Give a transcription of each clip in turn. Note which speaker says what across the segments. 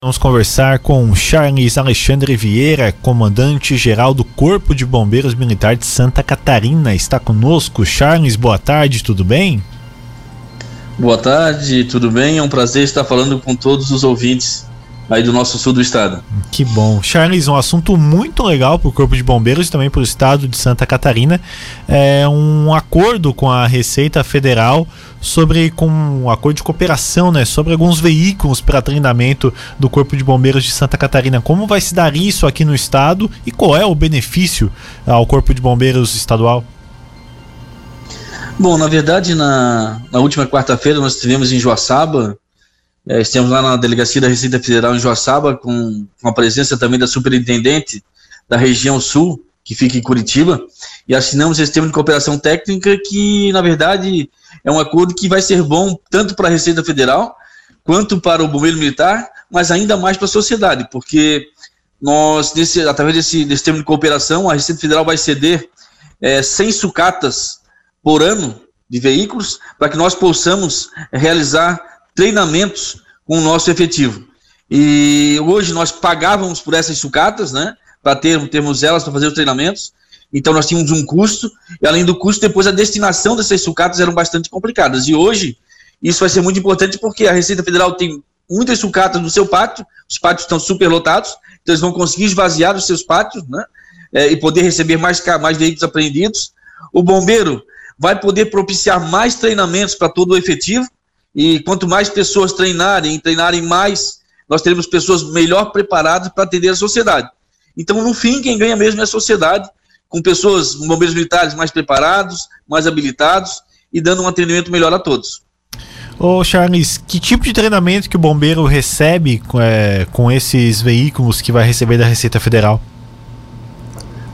Speaker 1: Vamos conversar com Charles Alexandre Vieira, comandante-geral do Corpo de Bombeiros Militar de Santa Catarina. Está conosco. Charles, boa tarde, tudo bem?
Speaker 2: Boa tarde, tudo bem? É um prazer estar falando com todos os ouvintes aí do nosso sul do estado.
Speaker 1: Que bom. Charles, um assunto muito legal para o Corpo de Bombeiros e também para o estado de Santa Catarina. É um acordo com a Receita Federal sobre com um acordo de cooperação, né, sobre alguns veículos para treinamento do Corpo de Bombeiros de Santa Catarina. Como vai se dar isso aqui no estado e qual é o benefício ao Corpo de Bombeiros estadual?
Speaker 2: Bom, na verdade, na, na última quarta-feira nós tivemos em Joaçaba é, estivemos lá na delegacia da Receita Federal em Joaçaba, com, com a presença também da superintendente da região sul, que fica em Curitiba, e assinamos esse termo de cooperação técnica que, na verdade, é um acordo que vai ser bom tanto para a Receita Federal quanto para o Bombeiro Militar, mas ainda mais para a sociedade, porque nós, através desse, desse termo de cooperação, a Receita Federal vai ceder é, 100 sucatas por ano de veículos para que nós possamos realizar treinamentos com o nosso efetivo. E hoje nós pagávamos por essas sucatas, né? Para ter, termos elas para fazer os treinamentos. Então nós tínhamos um custo, e além do custo, depois a destinação dessas sucatas eram bastante complicadas. E hoje isso vai ser muito importante porque a Receita Federal tem muitas sucatas no seu pátio, os pátios estão superlotados, então eles vão conseguir esvaziar os seus pátios, né? É, e poder receber mais, mais veículos apreendidos. O bombeiro vai poder propiciar mais treinamentos para todo o efetivo, e quanto mais pessoas treinarem, treinarem mais, nós teremos pessoas melhor preparadas para atender a sociedade. Então, no fim, quem ganha mesmo é a sociedade, com pessoas, bombeiros militares mais preparados, mais habilitados e dando um atendimento melhor a todos.
Speaker 1: Ô Charles, que tipo de treinamento que o bombeiro recebe é, com esses veículos que vai receber da Receita Federal?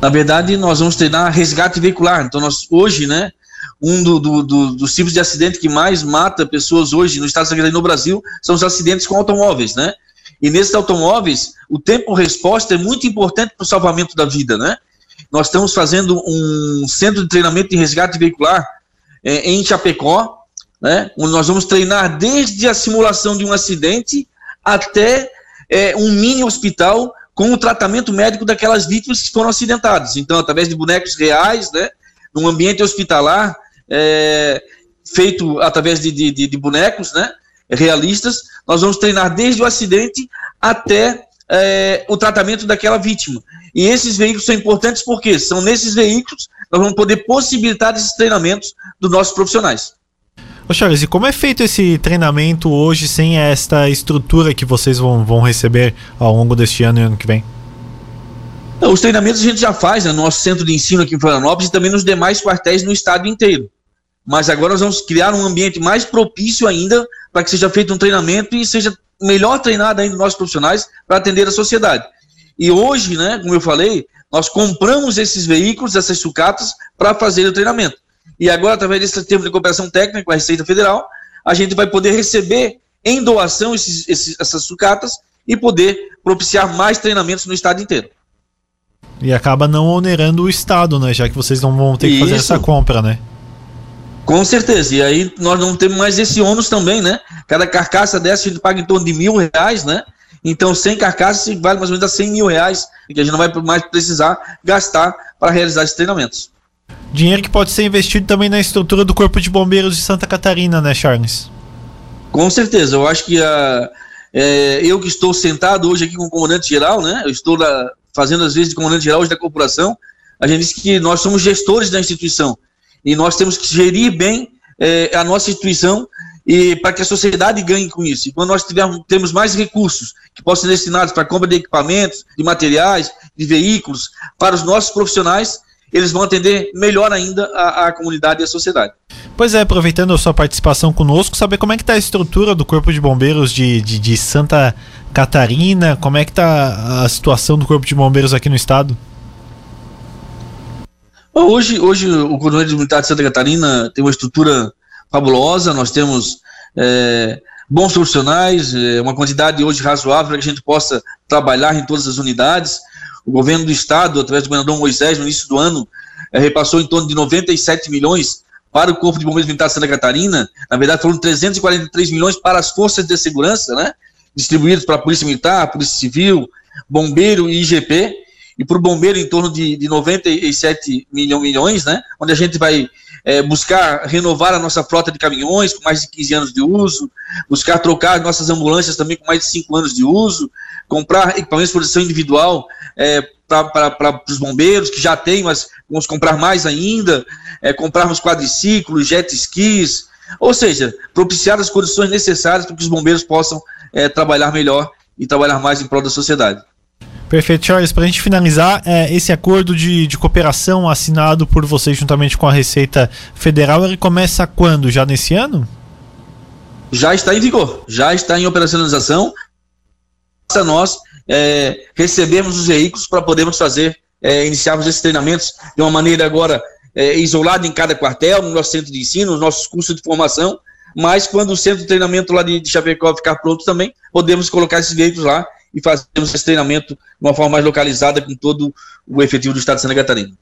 Speaker 2: Na verdade, nós vamos treinar resgate veicular. Então, nós hoje, né, um do, do, do, dos tipos de acidente que mais mata pessoas hoje no estado de Santa no Brasil são os acidentes com automóveis, né? E nesses automóveis, o tempo-resposta é muito importante para o salvamento da vida, né? Nós estamos fazendo um centro de treinamento de resgate veicular é, em Chapecó, né? Onde nós vamos treinar desde a simulação de um acidente até é, um mini hospital com o tratamento médico daquelas vítimas que foram acidentadas. Então, através de bonecos reais, né? Num ambiente hospitalar, é, feito através de, de, de, bonecos, né? Realistas. Nós vamos treinar desde o acidente até é, o tratamento daquela vítima. E esses veículos são importantes porque são nesses veículos nós vamos poder possibilitar esses treinamentos dos nossos profissionais.
Speaker 1: Ô Charles, e como é feito esse treinamento hoje sem esta estrutura que vocês vão, vão receber ao longo deste ano e ano que vem?
Speaker 2: Os treinamentos a gente já faz né, no nosso centro de ensino aqui em Florianópolis e também nos demais quartéis no estado inteiro mas agora nós vamos criar um ambiente mais propício ainda para que seja feito um treinamento e seja melhor treinado ainda os nossos profissionais para atender a sociedade. E hoje, né, como eu falei, nós compramos esses veículos, essas sucatas, para fazer o treinamento. E agora, através desse termo de cooperação técnica com a Receita Federal, a gente vai poder receber em doação esses, esses, essas sucatas e poder propiciar mais treinamentos no estado inteiro.
Speaker 1: E acaba não onerando o estado, né? Já que vocês não vão ter que fazer essa compra, né?
Speaker 2: Com certeza. E aí nós não temos mais esse ônus também, né? Cada carcaça dessa a gente paga em torno de mil reais, né? Então, 100 carcaças vale mais ou menos a 100 mil reais, que a gente não vai mais precisar gastar para realizar esses treinamentos.
Speaker 1: Dinheiro que pode ser investido também na estrutura do Corpo de Bombeiros de Santa Catarina, né, Charles?
Speaker 2: Com certeza. Eu acho que a, é, eu que estou sentado hoje aqui com o comandante geral, né? Eu estou fazendo às vezes de comandante geral hoje da corporação. A gente disse que nós somos gestores da instituição e nós temos que gerir bem é, a nossa instituição e para que a sociedade ganhe com isso. E quando nós tivermos, temos mais recursos que possam ser destinados para compra de equipamentos, de materiais, de veículos, para os nossos profissionais, eles vão atender melhor ainda a, a comunidade e a sociedade.
Speaker 1: Pois é, aproveitando a sua participação conosco, saber como é que está a estrutura do Corpo de Bombeiros de, de, de Santa Catarina, como é que está a situação do Corpo de Bombeiros aqui no estado?
Speaker 2: Hoje, hoje o Coronel Militar de Santa Catarina tem uma estrutura fabulosa, nós temos é, bons profissionais, é, uma quantidade hoje razoável para que a gente possa trabalhar em todas as unidades. O governo do estado, através do governador Moisés, no início do ano, é, repassou em torno de 97 milhões para o Corpo de Bombeiros Militar de Santa Catarina, na verdade foram 343 milhões para as forças de segurança, né? distribuídos para a Polícia Militar, Polícia Civil, Bombeiro e IGP, e para o Bombeiro em torno de, de 97 milhões, milhões, né? Onde a gente vai é, buscar renovar a nossa frota de caminhões com mais de 15 anos de uso, buscar trocar nossas ambulâncias também com mais de 5 anos de uso, comprar equipamentos de proteção individual é, para os bombeiros, que já tem, mas vamos comprar mais ainda, é, comprarmos quadriciclos, jet skis, ou seja, propiciar as condições necessárias para que os bombeiros possam é, trabalhar melhor e trabalhar mais em prol da sociedade.
Speaker 1: Perfeito, Charles. Para a gente finalizar, é, esse acordo de, de cooperação assinado por vocês juntamente com a Receita Federal, ele começa quando? Já nesse ano?
Speaker 2: Já está em vigor, já está em operacionalização. Nós é, recebemos os veículos para podermos fazer, é, iniciarmos esses treinamentos de uma maneira agora é, isolada em cada quartel, no nosso centro de ensino, nos nossos cursos de formação, mas quando o centro de treinamento lá de, de Chapecó ficar pronto também, podemos colocar esses veículos lá e fazermos esse treinamento de uma forma mais localizada com todo o efetivo do Estado de Santa Catarina.